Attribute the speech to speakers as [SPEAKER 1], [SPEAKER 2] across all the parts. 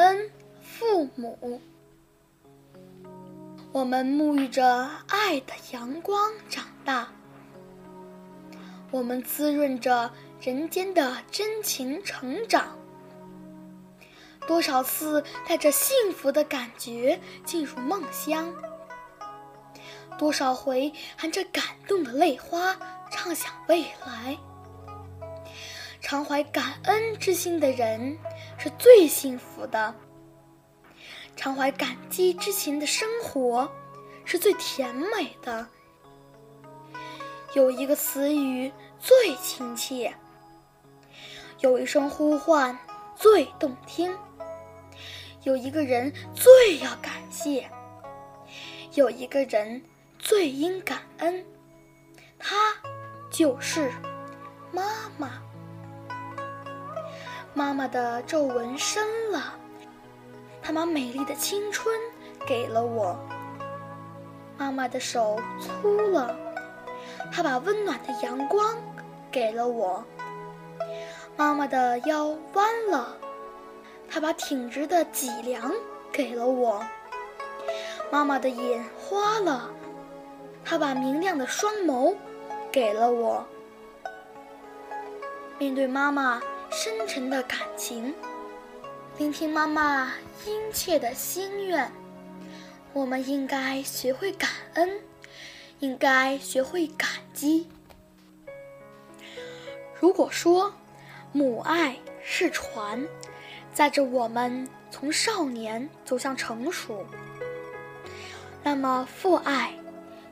[SPEAKER 1] 恩父母。我们沐浴着爱的阳光长大，我们滋润着人间的真情成长。多少次带着幸福的感觉进入梦乡，多少回含着感动的泪花畅想未来。常怀感恩之心的人是最幸福的。常怀感激之情的生活，是最甜美的。有一个词语最亲切，有一声呼唤最动听，有一个人最要感谢，有一个人最应感恩，他就是妈妈。妈妈的皱纹深了。她把美丽的青春给了我，妈妈的手粗了，她把温暖的阳光给了我；妈妈的腰弯了，她把挺直的脊梁给了我；妈妈的眼花了，她把明亮的双眸给了我。面对妈妈深沉的感情。聆听妈妈殷切的心愿，我们应该学会感恩，应该学会感激。如果说母爱是船，载着我们从少年走向成熟，那么父爱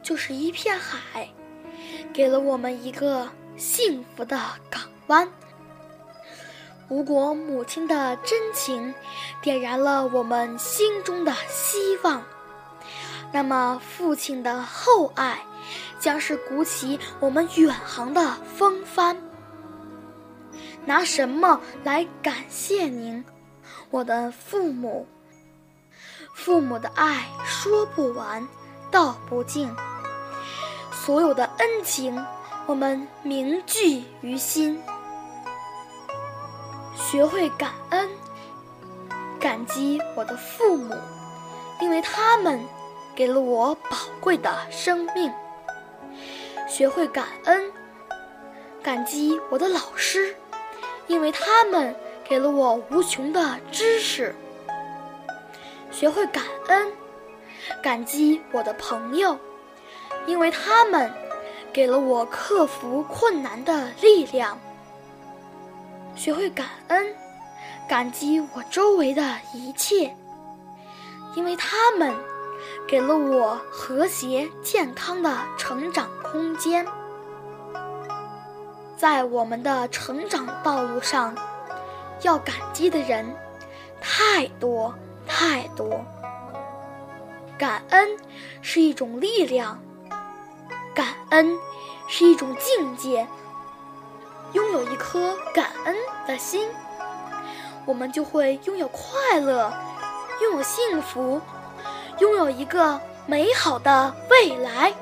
[SPEAKER 1] 就是一片海，给了我们一个幸福的港湾。如果母亲的真情点燃了我们心中的希望，那么父亲的厚爱将是鼓起我们远航的风帆。拿什么来感谢您，我的父母？父母的爱说不完，道不尽。所有的恩情，我们铭记于心。学会感恩，感激我的父母，因为他们给了我宝贵的生命。学会感恩，感激我的老师，因为他们给了我无穷的知识。学会感恩，感激我的朋友，因为他们给了我克服困难的力量。学会感恩，感激我周围的一切，因为他们给了我和谐健康的成长空间。在我们的成长道路上，要感激的人太多太多。感恩是一种力量，感恩是一种境界。拥有一颗感恩的心，我们就会拥有快乐，拥有幸福，拥有一个美好的未来。